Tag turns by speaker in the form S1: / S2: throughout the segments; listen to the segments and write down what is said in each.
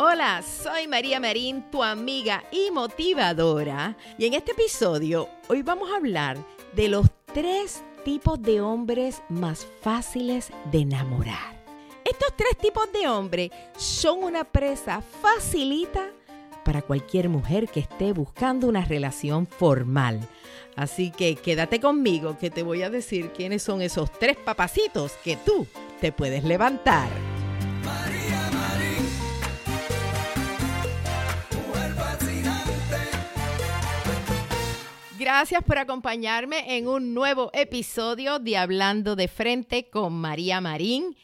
S1: Hola, soy María Marín, tu amiga y motivadora. Y en este episodio, hoy vamos a hablar de los tres tipos de hombres más fáciles de enamorar. Estos tres tipos de hombres son una presa facilita para cualquier mujer que esté buscando una relación formal. Así que quédate conmigo que te voy a decir quiénes son esos tres papacitos que tú te puedes levantar. Gracias por acompañarme en un nuevo episodio de Hablando de Frente con María Marín.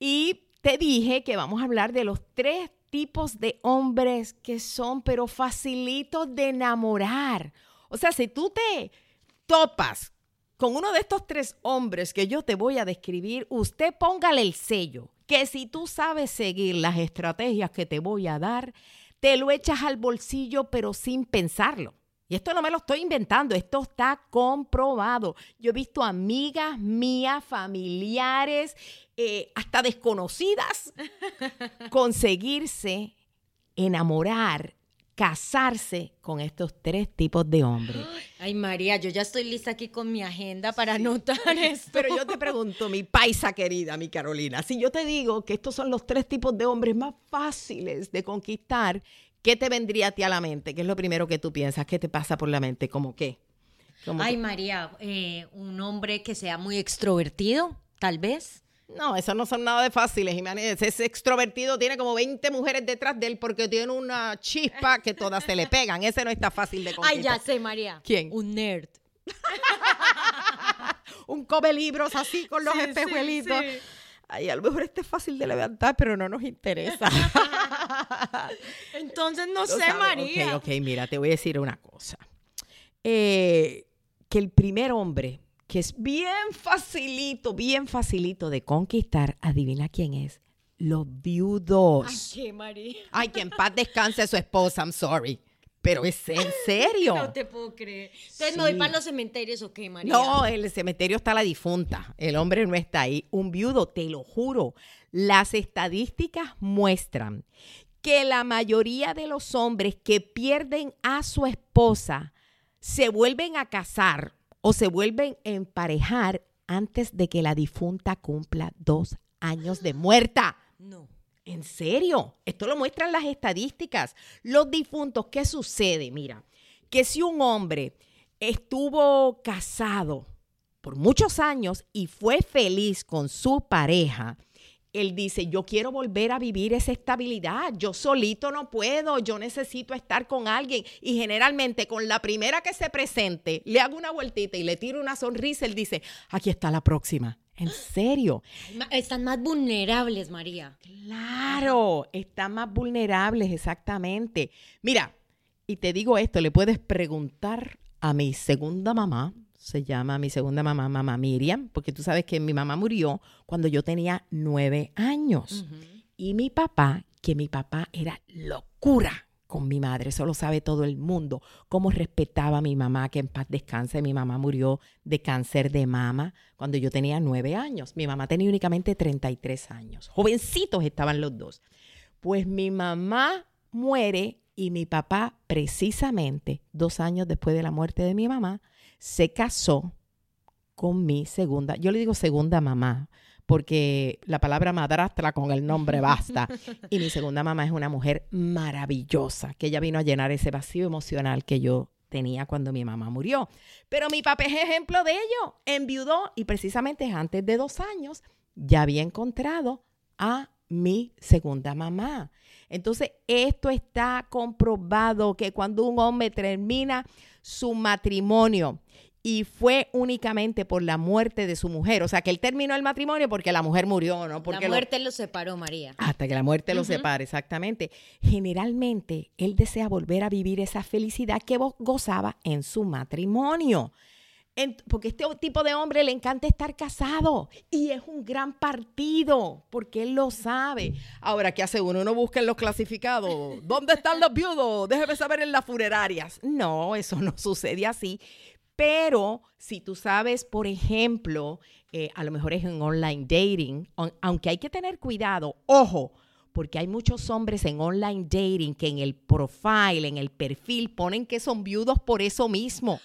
S1: Y te dije que vamos a hablar de los tres tipos de hombres que son, pero facilitos de enamorar. O sea, si tú te topas con uno de estos tres hombres que yo te voy a describir, usted póngale el sello, que si tú sabes seguir las estrategias que te voy a dar, te lo echas al bolsillo, pero sin pensarlo. Y esto no me lo estoy inventando, esto está comprobado. Yo he visto amigas mías, familiares, eh, hasta desconocidas, conseguirse enamorar, casarse con estos tres tipos de hombres.
S2: Ay, María, yo ya estoy lista aquí con mi agenda para anotar esto.
S1: Pero yo te pregunto, mi paisa querida, mi Carolina, si yo te digo que estos son los tres tipos de hombres más fáciles de conquistar, ¿qué te vendría a ti a la mente? ¿Qué es lo primero que tú piensas? ¿Qué te pasa por la mente? ¿Cómo qué?
S2: Ay, María, eh, un hombre que sea muy extrovertido, tal vez.
S1: No, eso no son nada de fáciles, Jiménez. Ese extrovertido tiene como 20 mujeres detrás de él porque tiene una chispa que todas se le pegan. Ese no está fácil de conquistar.
S2: Ay, ya sé, María.
S1: ¿Quién?
S2: Un nerd.
S1: un come libros así con los espejuelitos. Ay, a lo mejor este es fácil de levantar, pero no nos interesa.
S2: Entonces, no sé, María.
S1: Ok, ok, mira, te voy a decir una cosa. Eh, que el primer hombre, que es bien facilito, bien facilito de conquistar, adivina quién es. Los viudos.
S2: Ay, qué María.
S1: Ay, que en paz descanse su esposa, I'm sorry. Pero es en serio.
S2: No te puedo creer. Entonces me voy para los cementerios, ¿o qué, María?
S1: No, en el cementerio está la difunta. El hombre no está ahí. Un viudo, te lo juro. Las estadísticas muestran que la mayoría de los hombres que pierden a su esposa se vuelven a casar o se vuelven a emparejar antes de que la difunta cumpla dos años de muerta.
S2: No.
S1: ¿En serio? Esto lo muestran las estadísticas. Los difuntos, ¿qué sucede? Mira, que si un hombre estuvo casado por muchos años y fue feliz con su pareja, él dice, yo quiero volver a vivir esa estabilidad, yo solito no puedo, yo necesito estar con alguien. Y generalmente con la primera que se presente, le hago una vueltita y le tiro una sonrisa, él dice, aquí está la próxima. ¿En serio?
S2: Están más vulnerables, María.
S1: Claro, están más vulnerables, exactamente. Mira, y te digo esto, le puedes preguntar a mi segunda mamá, se llama mi segunda mamá, mamá Miriam, porque tú sabes que mi mamá murió cuando yo tenía nueve años. Y mi papá, que mi papá era locura con mi madre, eso lo sabe todo el mundo, cómo respetaba a mi mamá, que en paz descanse, mi mamá murió de cáncer de mama cuando yo tenía nueve años, mi mamá tenía únicamente 33 años, jovencitos estaban los dos. Pues mi mamá muere y mi papá, precisamente dos años después de la muerte de mi mamá, se casó con mi segunda, yo le digo segunda mamá, porque la palabra madrastra con el nombre basta. Y mi segunda mamá es una mujer maravillosa, que ella vino a llenar ese vacío emocional que yo tenía cuando mi mamá murió. Pero mi papá es ejemplo de ello. Enviudó y precisamente antes de dos años ya había encontrado a mi segunda mamá. Entonces, esto está comprobado que cuando un hombre termina su matrimonio y fue únicamente por la muerte de su mujer. O sea, que él terminó el matrimonio porque la mujer murió, ¿no? Porque
S2: la muerte lo separó, María.
S1: hasta que la muerte lo separe, exactamente. Generalmente, él desea volver a vivir esa felicidad que go- gozaba en su matrimonio. En- porque este tipo de hombre le encanta estar casado y es un gran partido, porque él lo sabe. Ahora, ¿qué hace uno? Uno busca en los clasificados. ¿Dónde están los viudos? Déjeme saber en las funerarias. No, eso no sucede así. Pero si tú sabes, por ejemplo, eh, a lo mejor es en online dating, aunque hay que tener cuidado, ojo, porque hay muchos hombres en online dating que en el profile, en el perfil, ponen que son viudos por eso mismo.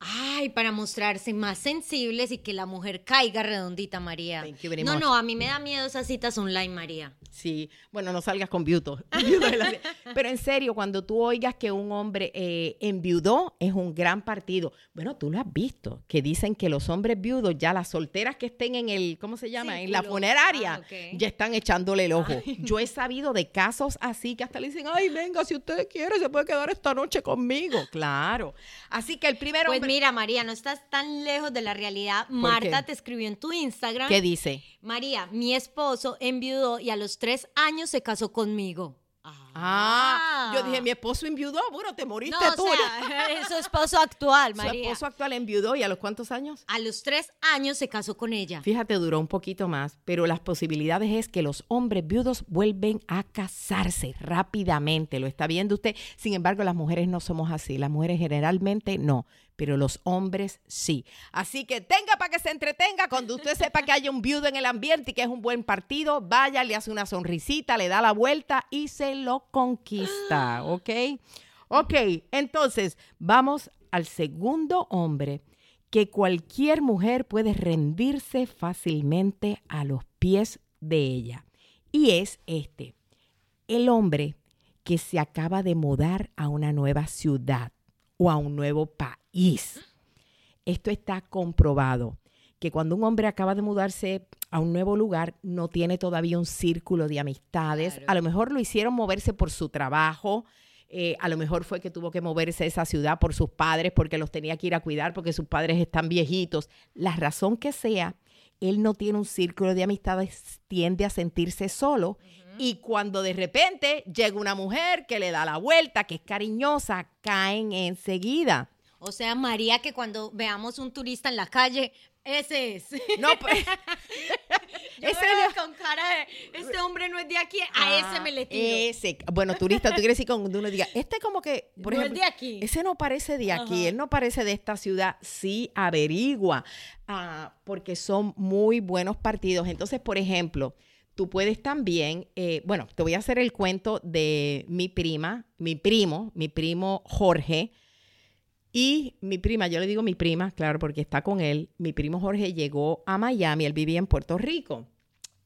S2: Ay, para mostrarse más sensibles y que la mujer caiga redondita, María. No, no, a mí me da miedo esas citas online, María.
S1: Sí, bueno, no salgas con viudos. Pero en serio, cuando tú oigas que un hombre eh, enviudó, es un gran partido. Bueno, tú lo has visto, que dicen que los hombres viudos, ya las solteras que estén en el, ¿cómo se llama? En la funeraria,
S2: Ah,
S1: ya están echándole el ojo. Yo he sabido de casos así que hasta le dicen, ay, venga, si usted quiere, se puede quedar esta noche conmigo. Claro. Así que el primer
S2: Pues
S1: hombre...
S2: mira, María, no estás tan lejos de la realidad. Marta
S1: qué?
S2: te escribió en tu Instagram.
S1: ¿Qué dice?
S2: María, mi esposo enviudó y a los tres años se casó conmigo.
S1: Ah, yo dije, mi esposo enviudó, bueno, te moriste
S2: No, o
S1: tú.
S2: sea, su esposo actual,
S1: Su
S2: María.
S1: esposo actual enviudó y a los cuántos años?
S2: A los tres años se casó con ella.
S1: Fíjate, duró un poquito más, pero las posibilidades es que los hombres viudos vuelven a casarse rápidamente. Lo está viendo usted. Sin embargo, las mujeres no somos así. Las mujeres generalmente no, pero los hombres sí. Así que tenga para que se entretenga. Cuando usted sepa que hay un viudo en el ambiente y que es un buen partido, vaya, le hace una sonrisita, le da la vuelta y se lo conquista. ¿Ok? Ok, entonces vamos al segundo hombre que cualquier mujer puede rendirse fácilmente a los pies de ella. Y es este, el hombre que se acaba de mudar a una nueva ciudad o a un nuevo país. Esto está comprobado, que cuando un hombre acaba de mudarse a un nuevo lugar, no tiene todavía un círculo de amistades.
S2: Claro.
S1: A lo mejor lo hicieron moverse por su trabajo, eh, a lo mejor fue que tuvo que moverse a esa ciudad por sus padres, porque los tenía que ir a cuidar, porque sus padres están viejitos. La razón que sea, él no tiene un círculo de amistades, tiende a sentirse solo. Y cuando de repente llega una mujer que le da la vuelta, que es cariñosa, caen enseguida.
S2: O sea, María, que cuando veamos un turista en la calle, ese es.
S1: No, pues,
S2: Yo
S1: ese
S2: veo con cara de, este hombre no es de aquí, a ese me le tiro.
S1: Ese, bueno, turista, tú quieres decir cuando uno diga, este como que, por
S2: No es
S1: ejemplo,
S2: de aquí.
S1: ese no parece de aquí,
S2: Ajá.
S1: él no parece de esta ciudad, sí averigua, ah, porque son muy buenos partidos. Entonces, por ejemplo, tú puedes también, eh, bueno, te voy a hacer el cuento de mi prima, mi primo, mi primo Jorge, y mi prima, yo le digo mi prima, claro, porque está con él. Mi primo Jorge llegó a Miami, él vivía en Puerto Rico.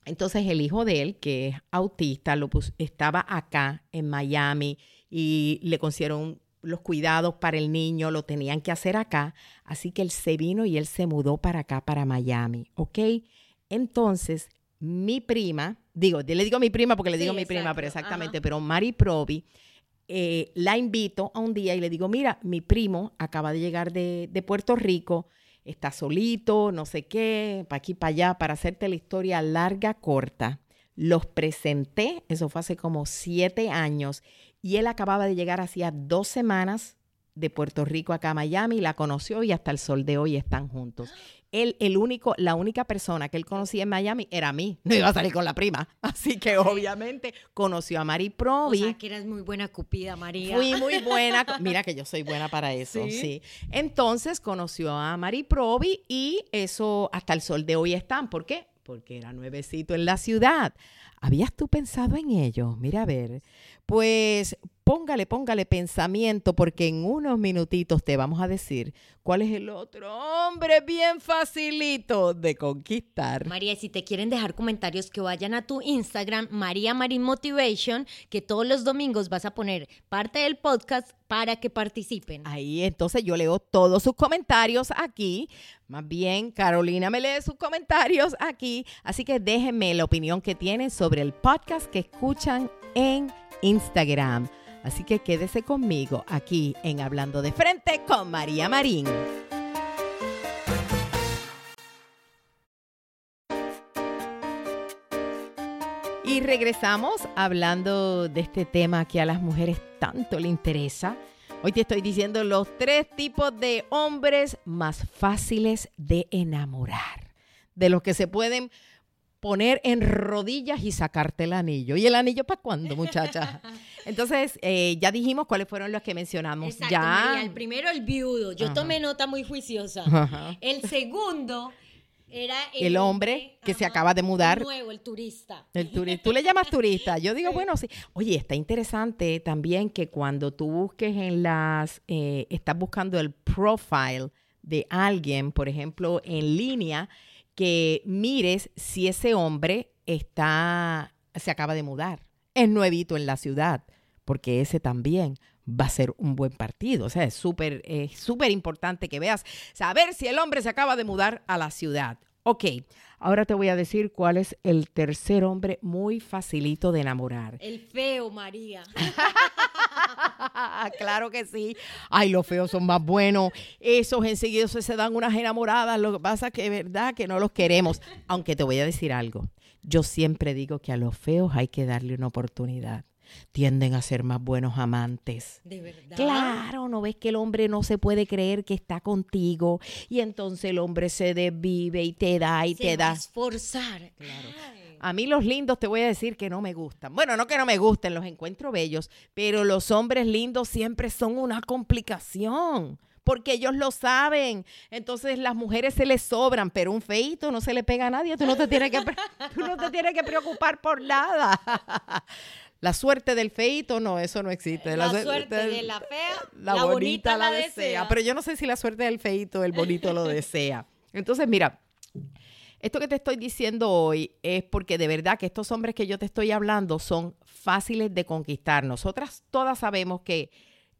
S1: Entonces el hijo de él, que es autista, lo estaba acá en Miami y le consiguieron los cuidados para el niño, lo tenían que hacer acá. Así que él se vino y él se mudó para acá, para Miami, ¿ok? Entonces, mi prima, digo, le digo mi prima porque le
S2: Sí,
S1: digo mi prima, pero
S2: ajá.
S1: exactamente, pero Mari Provi, eh, la invito a un día y le digo, mira, mi primo acaba de llegar de, de Puerto Rico, está solito, no sé qué, para aquí, para allá, para hacerte la historia larga, corta. Los presenté, eso fue hace como siete años, y él acababa de llegar hacía dos semanas de Puerto Rico acá a Miami, la conoció y hasta el sol de hoy están juntos. Él, el único, la única persona que él conocía en Miami era a mí. No iba a salir con la prima. Así que obviamente conoció a Mari
S2: O
S1: Provi.
S2: sea, que eras muy buena cupida, María.
S1: Fui muy buena. Mira que yo soy buena para eso,
S2: ¿Sí?
S1: ¿Sí? Entonces conoció a Mari Provi y eso hasta el sol de hoy están. ¿Por qué? Porque era nuevecito en la ciudad. ¿Habías tú pensado en ello? Mira a ver. Pues póngale, póngale pensamiento porque en unos minutitos te vamos a decir cuál es el otro hombre bien facilito de conquistar.
S2: María, y si te quieren dejar comentarios, que vayan a tu Instagram, María Marín Motivation, que todos los domingos vas a poner parte del podcast para que participen.
S1: Ahí entonces yo leo todos sus comentarios aquí. Más bien, Carolina me lee sus comentarios aquí. Así que déjenme la opinión que tienen sobre el podcast que escuchan en Instagram. Así que quédese conmigo aquí en Hablando de Frente con María Marín. Y regresamos hablando de este tema que a las mujeres tanto le interesa. Hoy te estoy diciendo los tres tipos de hombres más fáciles de enamorar, de los que se pueden poner en rodillas y sacarte el anillo. ¿Y el anillo para cuándo, muchacha? Entonces, eh, ya dijimos cuáles fueron los que mencionamos.
S2: Exacto,
S1: ya.
S2: María, el primero, el viudo. Yo
S1: Ajá.
S2: tomé nota muy juiciosa.
S1: Ajá.
S2: El segundo era el,
S1: El hombre que se acaba de mudar.
S2: El nuevo, el turista.
S1: El turi- tú le llamas turista. Yo digo, bueno, sí. Oye, está interesante también que cuando tú busques en las, eh, estás buscando el profile de alguien, por ejemplo, en línea, que mires si ese hombre está, se acaba de mudar, es nuevito en la ciudad, porque ese también va a ser un buen partido. O sea, es súper, es súper importante que veas, saber si el hombre se acaba de mudar a la ciudad. Ok, ahora te voy a decir cuál es el tercer hombre muy facilito de enamorar.
S2: El feo, María.
S1: claro que sí. Ay, los feos son más buenos. Esos enseguida se dan unas enamoradas. Lo que pasa que es verdad que no los queremos. Aunque te voy a decir algo. Yo siempre digo que a los feos hay que darle una oportunidad. Tienden a ser más buenos amantes.
S2: De verdad.
S1: Claro, no ves que el hombre no se puede creer que está contigo y entonces el hombre se desvive y te da y
S2: Se
S1: te
S2: a
S1: da.
S2: esforzar. Ay.
S1: A mí los lindos te voy a decir que no me gustan. Bueno, no que no me gusten, los encuentro bellos, pero los hombres lindos siempre son una complicación. Porque ellos lo saben. Entonces las mujeres se les sobran, pero un feito no se le pega a nadie. Tú no te tienes que, tú no te tienes que preocupar por nada. La suerte del feito, no, eso no existe.
S2: La
S1: su-
S2: suerte de la fea,
S1: la, bonita, la desea. Pero yo no sé si la suerte del feito, el bonito lo desea. Entonces, mira, esto que te estoy diciendo hoy es porque de verdad que estos hombres que yo te estoy hablando son fáciles de conquistar. Nosotras todas sabemos que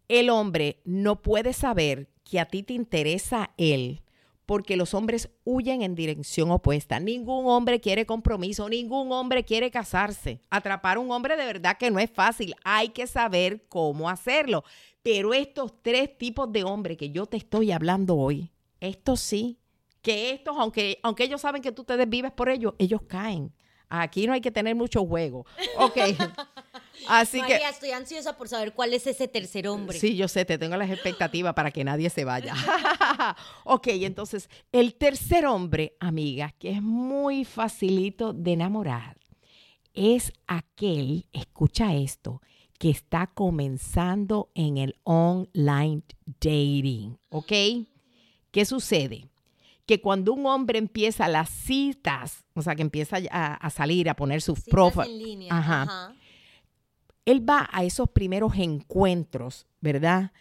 S1: el hombre no puede saber que a ti te interesa él porque los hombres huyen en dirección opuesta. Ningún hombre quiere compromiso, ningún hombre quiere casarse. Atrapar a un hombre de verdad que no es fácil, hay que saber cómo hacerlo. Pero estos tres tipos de hombres que yo te estoy hablando hoy, estos sí, que estos, aunque, aunque ellos saben que tú te desvives por ellos, ellos caen. Aquí no hay que tener mucho juego. Ok. Así que...
S2: María, estoy ansiosa por saber cuál es ese tercer hombre.
S1: Sí, yo sé, te tengo las expectativas para que nadie se vaya. ok, entonces, el tercer hombre, amiga, que es muy facilito de enamorar, es aquel, escucha esto, que está comenzando en el online dating, ¿ok? ¿Qué sucede? Que cuando un hombre empieza las citas, o sea, que empieza a, a salir, a poner sus
S2: línea.
S1: Ajá.
S2: Ajá.
S1: él va a esos primeros encuentros, ¿verdad?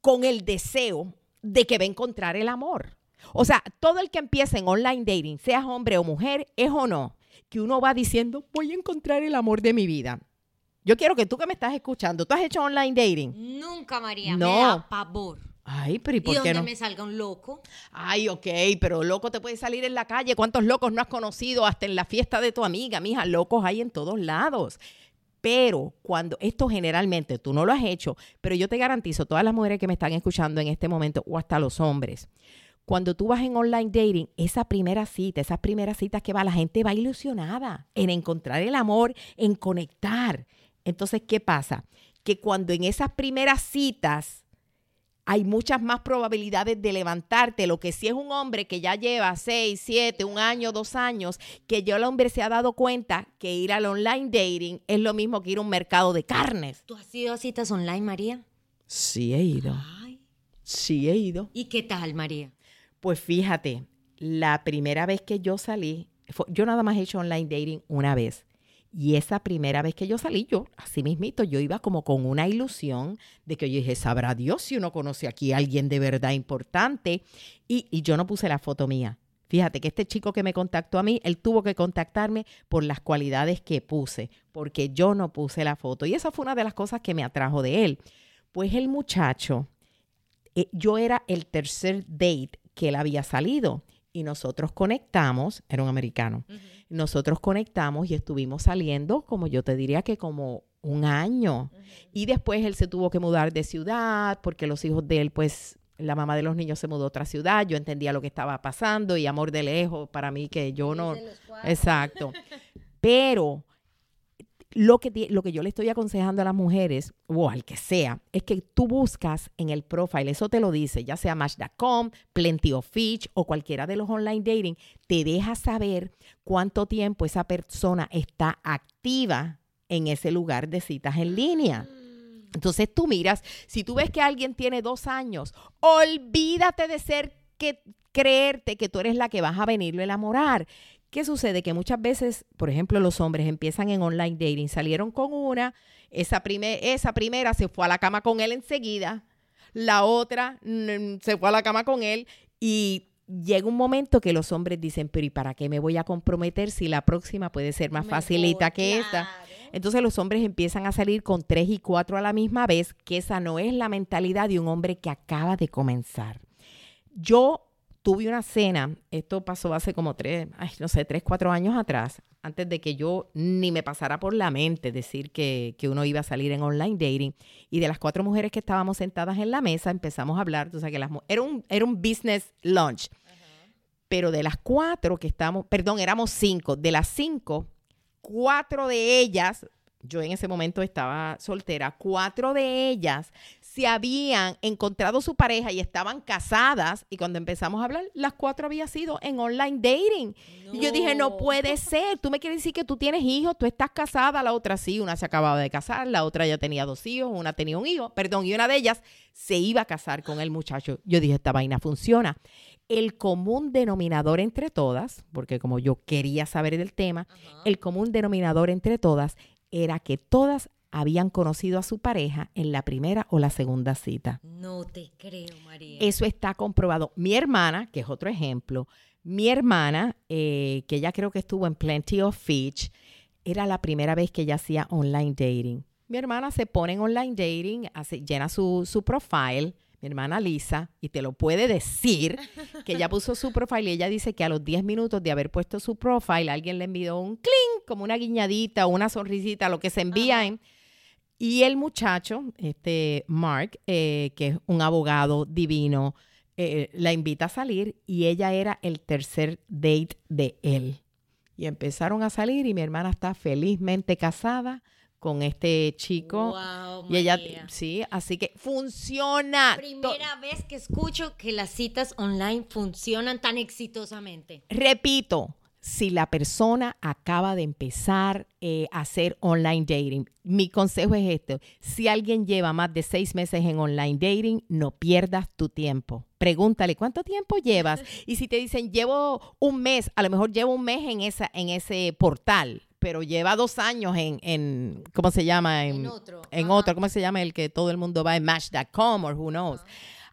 S1: Con el deseo de que va a encontrar el amor. O sea, todo el que empieza en online dating, seas hombre o mujer, es o no, que uno va diciendo, voy a encontrar el amor de mi vida. Yo quiero que tú que me estás escuchando, ¿tú has hecho online dating?
S2: Nunca, María.
S1: No.
S2: Me da pavor.
S1: Ay, pero ¿y
S2: ¿Y
S1: por
S2: donde
S1: qué no?
S2: me salga un loco?
S1: Ay, ok, pero loco te puede salir en la calle. ¿Cuántos locos no has conocido hasta en la fiesta de tu amiga? Mija, locos hay en todos lados. Pero cuando esto generalmente tú no lo has hecho, pero yo te garantizo, todas las mujeres que me están escuchando en este momento, o hasta los hombres, cuando tú vas en online dating, esa primera cita, esas primeras citas que va, la gente va ilusionada en encontrar el amor, en conectar. Entonces, ¿qué pasa? Que cuando en esas primeras citas hay muchas más probabilidades de levantarte. Lo que si es un hombre que ya lleva seis, siete, un año, dos años, que ya el hombre se ha dado cuenta que ir al online dating es lo mismo que ir a un mercado de carnes.
S2: ¿Tú has ido a citas online, María?
S1: Sí he ido.
S2: Ay.
S1: Sí he ido.
S2: ¿Y qué tal, María?
S1: Pues fíjate, la primera vez que yo salí, fue- yo nada más he hecho online dating una vez. Y esa primera vez que yo salí, yo, así mismito, yo iba como con una ilusión de que yo dije, sabrá Dios si uno conoce aquí a alguien de verdad importante. Y, yo no puse la foto mía. Fíjate que este chico que me contactó a mí, él tuvo que contactarme por las cualidades que puse, porque yo no puse la foto. Y esa fue una de las cosas que me atrajo de él. Pues el muchacho, eh, yo era el tercer date que él había salido y nosotros conectamos, era un americano, nosotros conectamos y estuvimos saliendo, como yo te diría que como un año. Y después él se tuvo que mudar de ciudad porque los hijos de él, pues la mamá de los niños se mudó a otra ciudad, yo entendía lo que estaba pasando y amor de lejos para mí que yo no... Exacto. Pero lo que, lo que yo le estoy aconsejando a las mujeres, o al que sea, es que tú buscas en el profile, eso te lo dice, ya sea Match.com, Plenty of Fish o cualquiera de los online dating, te deja saber cuánto tiempo esa persona está activa en ese lugar de citas en línea. Mm. Entonces tú miras, si tú ves que alguien tiene dos años, olvídate de ser que creerte que tú eres la que vas a venirlo a enamorar. ¿Qué sucede? Que muchas veces, por ejemplo, los hombres empiezan en online dating, salieron con una, esa, esa primera se fue a la cama con él enseguida, la otra mm, se fue a la cama con él y llega un momento que los hombres dicen, pero ¿y para qué me voy a comprometer si la próxima puede ser más facilita que esta? Entonces los hombres empiezan a salir con tres y cuatro a la misma vez, que esa no es la mentalidad de un hombre que acaba de comenzar. Yo tuve una cena, esto pasó hace como tres, no sé, tres, cuatro años atrás, antes de que yo ni me pasara por la mente decir que, uno iba a salir en online dating. Y de las cuatro mujeres que estábamos sentadas en la mesa, empezamos a hablar, o sea, que las, era, un, era un business lunch. Pero de las cuatro que estamos, perdón, éramos cinco, de las cinco, cuatro de ellas yo en ese momento estaba soltera, cuatro de ellas se habían encontrado su pareja y estaban casadas y cuando empezamos a hablar, las cuatro había sido en online dating. Y yo dije, no puede ser, tú me quieres decir que tú tienes hijos, tú estás casada, la otra sí, una se acababa de casar, la otra ya tenía dos hijos, una tenía un hijo, perdón, y una de ellas se iba a casar con el muchacho. Yo dije, esta vaina funciona. El común denominador entre todas, porque como yo quería saber del tema, el común denominador entre todas era que todas habían conocido a su pareja en la primera o la segunda cita.
S2: No te creo, María.
S1: Eso está comprobado. Mi hermana, que es otro ejemplo, mi hermana, eh, que ella creo que estuvo en Plenty of Fish, era la primera vez que ella hacía online dating. Mi hermana se pone en online dating, hace, llena su, su profile, mi hermana Lisa, y te lo puede decir, que ella puso su profile y ella dice que a los 10 minutos de haber puesto su profile, alguien le envió un cling, como una guiñadita o una sonrisita, lo que se envía en... Y el muchacho, este Mark, eh, que es un abogado divino, eh, la invita a salir y ella era el tercer date de él. Y empezaron a salir y mi hermana está felizmente casada con este chico. y ella, sí, así que funciona.
S2: Primera vez que escucho que las citas online funcionan tan exitosamente.
S1: Repito, si la persona acaba de empezar eh, a hacer online dating, mi consejo es este. Si alguien lleva más de seis meses en online dating, no pierdas tu tiempo. Pregúntale, ¿cuánto tiempo llevas? Y si te dicen, llevo un mes, a lo mejor llevo un mes en, esa, en ese portal pero lleva dos años en, en ¿cómo se llama?
S2: En, otro.
S1: En otro, ¿cómo se llama? El que todo el mundo va en Match.com o who knows.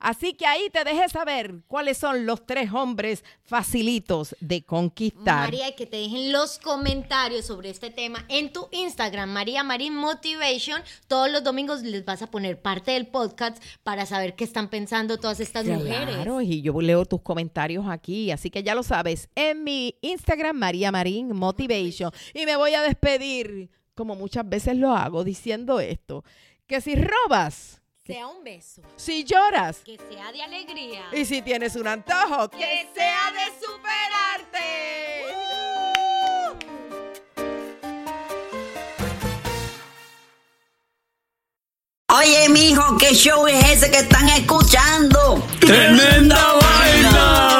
S1: Así que ahí te dejé saber cuáles son los tres hombres facilitos de conquistar.
S2: María, y que te dejen los comentarios sobre este tema en tu Instagram, María Marín Motivation. Todos los domingos les vas a poner parte del podcast para saber qué están pensando todas estas mujeres.
S1: Claro, y yo leo tus comentarios aquí, así que ya lo sabes, en mi Instagram, María Marín Motivation. Y me voy a despedir, como muchas veces lo hago, diciendo esto, que si robas
S2: sea un beso.
S1: Si lloras,
S2: que sea de alegría.
S1: Y si tienes un antojo, que, sea de superarte.
S3: Oye, mijo, ¿qué show es ese que están escuchando?
S4: ¡Tremenda, vaina!